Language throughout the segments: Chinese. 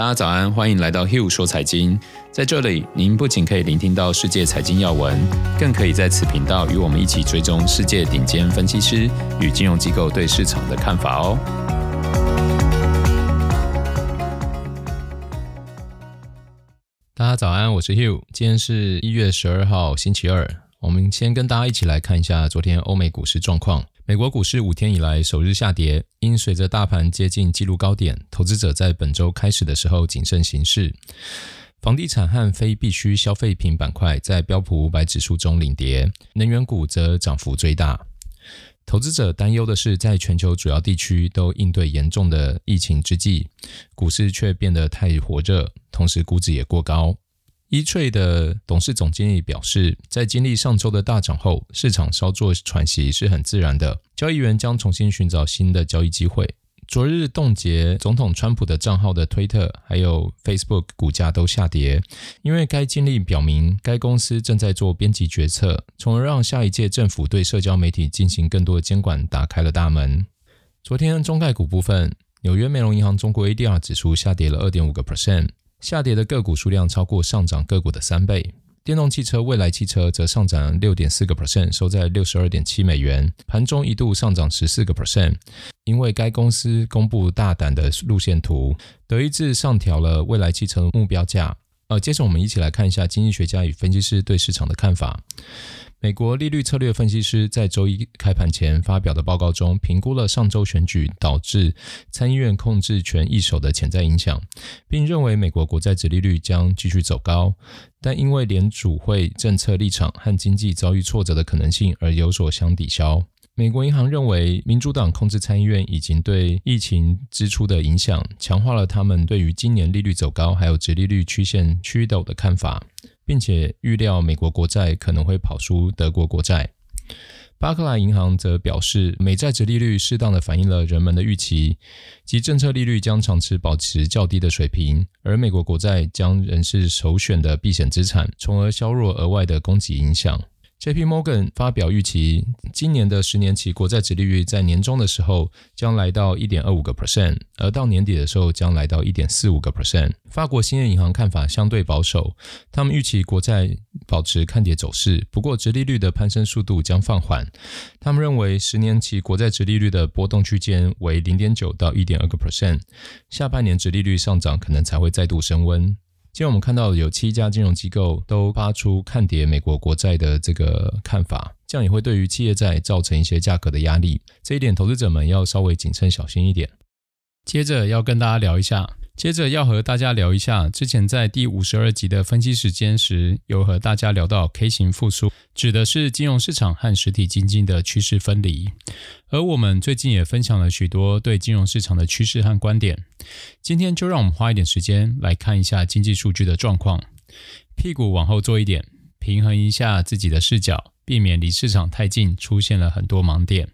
大家早安，欢迎来到 Hugh 说财经。在这里，您不仅可以聆听到世界财经要闻，更可以在此频道与我们一起追踪世界顶尖分析师与金融机构对市场的看法哦。大家早安，我是 Hugh，今天是一月十二号，星期二。我们先跟大家一起来看一下昨天欧美股市状况。美国股市五天以来首日下跌，因随着大盘接近纪录高点，投资者在本周开始的时候谨慎行事。房地产和非必需消费品板块在标普五百指数中领跌，能源股则涨幅最大。投资者担忧的是，在全球主要地区都应对严重的疫情之际，股市却变得太火热，同时估值也过高。E*TRADE 的董事总经理表示，在经历上周的大涨后，市场稍作喘息是很自然的。交易员将重新寻找新的交易机会。昨日冻结总统川普的账号的推特还有 Facebook 股价都下跌，因为该经历表明该公司正在做编辑决策，从而让下一届政府对社交媒体进行更多的监管打开了大门。昨天中概股部分，纽约梅隆银行中国 ADR 指数下跌了二点五个 percent。下跌的个股数量超过上涨个股的三倍。电动汽车未来汽车则上涨六点四个 percent，收在六十二点七美元，盘中一度上涨十四个 percent。因为该公司公布大胆的路线图，德意志上调了未来汽车目标价。呃，接着我们一起来看一下经济学家与分析师对市场的看法。美国利率策略分析师在周一开盘前发表的报告中，评估了上周选举导致参议院控制权易手的潜在影响，并认为美国国债殖利率将继续走高，但因为联储会政策立场和经济遭遇挫折的可能性而有所相抵消。美国银行认为，民主党控制参议院已经对疫情支出的影响强化了他们对于今年利率走高还有殖利率曲线趋陡的看法。并且预料美国国债可能会跑输德国国债。巴克莱银行则表示，美债值利率适当的反映了人们的预期，即政策利率将长期保持较低的水平，而美国国债将仍是首选的避险资产，从而削弱额外的供给影响。J.P. Morgan 发表预期，今年的十年期国债殖利率在年中的时候将来到一点二五个 percent，而到年底的时候将来到一点四五个 percent。法国兴业银行看法相对保守，他们预期国债保持看跌走势，不过殖利率的攀升速度将放缓。他们认为十年期国债殖利率的波动区间为零点九到一点二个 percent，下半年殖利率上涨可能才会再度升温。今天我们看到有七家金融机构都发出看跌美国国债的这个看法，这样也会对于企业债造成一些价格的压力。这一点投资者们要稍微谨慎小心一点。接着要跟大家聊一下。接着要和大家聊一下，之前在第五十二集的分析时间时，有和大家聊到 K 型复苏，指的是金融市场和实体经济的趋势分离。而我们最近也分享了许多对金融市场的趋势和观点。今天就让我们花一点时间来看一下经济数据的状况，屁股往后坐一点，平衡一下自己的视角，避免离市场太近，出现了很多盲点。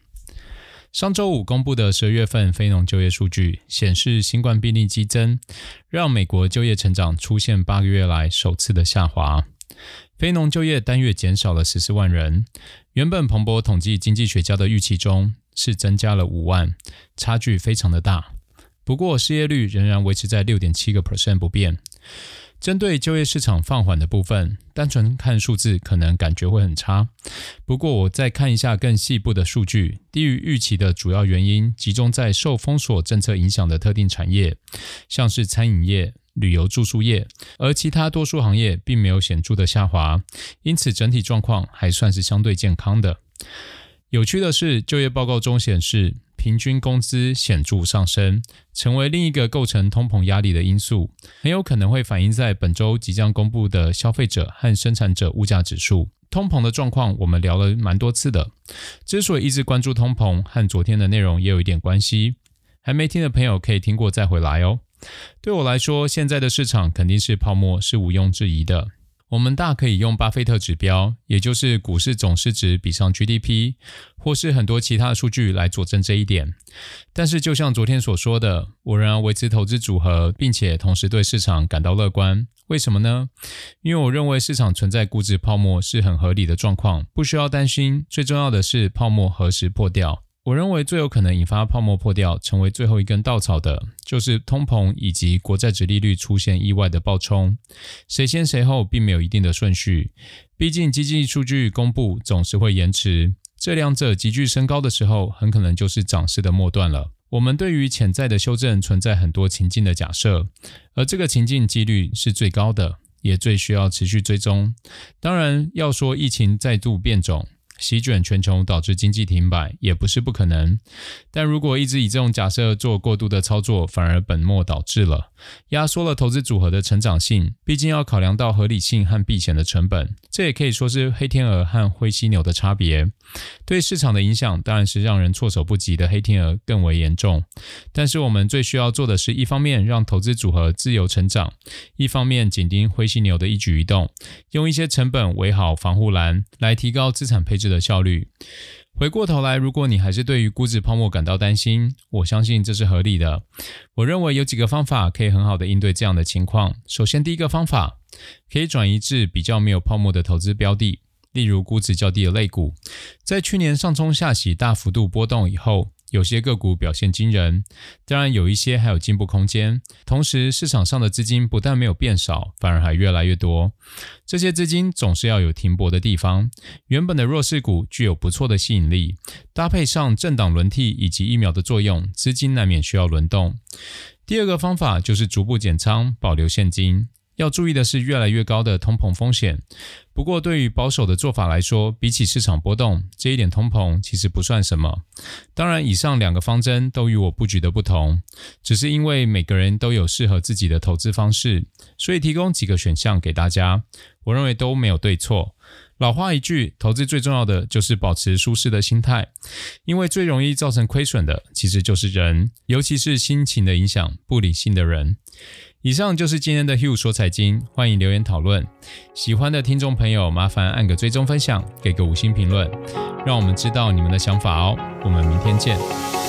上周五公布的十二月份非农就业数据显示，新冠病例激增，让美国就业成长出现八个月来首次的下滑。非农就业单月减少了十四万人，原本彭博统计经济学家的预期中是增加了五万，差距非常的大。不过失业率仍然维持在六点七个 percent 不变。针对就业市场放缓的部分，单纯看数字可能感觉会很差。不过，我再看一下更细部的数据，低于预期的主要原因集中在受封锁政策影响的特定产业，像是餐饮业、旅游住宿业，而其他多数行业并没有显著的下滑，因此整体状况还算是相对健康的。有趣的是，就业报告中显示，平均工资显著上升，成为另一个构成通膨压力的因素，很有可能会反映在本周即将公布的消费者和生产者物价指数。通膨的状况我们聊了蛮多次的，之所以一直关注通膨，和昨天的内容也有一点关系。还没听的朋友可以听过再回来哦。对我来说，现在的市场肯定是泡沫，是毋庸置疑的。我们大可以用巴菲特指标，也就是股市总市值比上 GDP，或是很多其他的数据来佐证这一点。但是，就像昨天所说的，我仍然维持投资组合，并且同时对市场感到乐观。为什么呢？因为我认为市场存在估值泡沫是很合理的状况，不需要担心。最重要的是泡沫何时破掉。我认为最有可能引发泡沫破掉，成为最后一根稻草的，就是通膨以及国债殖利率出现意外的暴冲。谁先谁后，并没有一定的顺序。毕竟经济数据公布总是会延迟，这两者急剧升高的时候，很可能就是涨势的末段了。我们对于潜在的修正存在很多情境的假设，而这个情境几率是最高的，也最需要持续追踪。当然，要说疫情再度变种，席卷全球导致经济停摆也不是不可能，但如果一直以这种假设做过度的操作，反而本末倒置了，压缩了投资组合的成长性。毕竟要考量到合理性和避险的成本，这也可以说是黑天鹅和灰犀牛的差别。对市场的影响当然是让人措手不及的黑天鹅更为严重。但是我们最需要做的是一方面让投资组合自由成长，一方面紧盯灰犀牛的一举一动，用一些成本围好防护栏，来提高资产配置的效率。回过头来，如果你还是对于估值泡沫感到担心，我相信这是合理的。我认为有几个方法可以很好的应对这样的情况。首先，第一个方法可以转移至比较没有泡沫的投资标的，例如估值较低的类股。在去年上冲下洗大幅度波动以后，有些个股表现惊人，当然有一些还有进步空间。同时，市场上的资金不但没有变少，反而还越来越多。这些资金总是要有停泊的地方。原本的弱势股具有不错的吸引力，搭配上政党轮替以及疫苗的作用，资金难免需要轮动。第二个方法就是逐步减仓，保留现金。要注意的是，越来越高的通膨风险。不过，对于保守的做法来说，比起市场波动，这一点通膨其实不算什么。当然，以上两个方针都与我布局的不同，只是因为每个人都有适合自己的投资方式，所以提供几个选项给大家。我认为都没有对错。老话一句，投资最重要的就是保持舒适的心态，因为最容易造成亏损的其实就是人，尤其是心情的影响，不理性的人。以上就是今天的 Hugh 说财经，欢迎留言讨论。喜欢的听众朋友，麻烦按个追踪分享，给个五星评论，让我们知道你们的想法哦。我们明天见。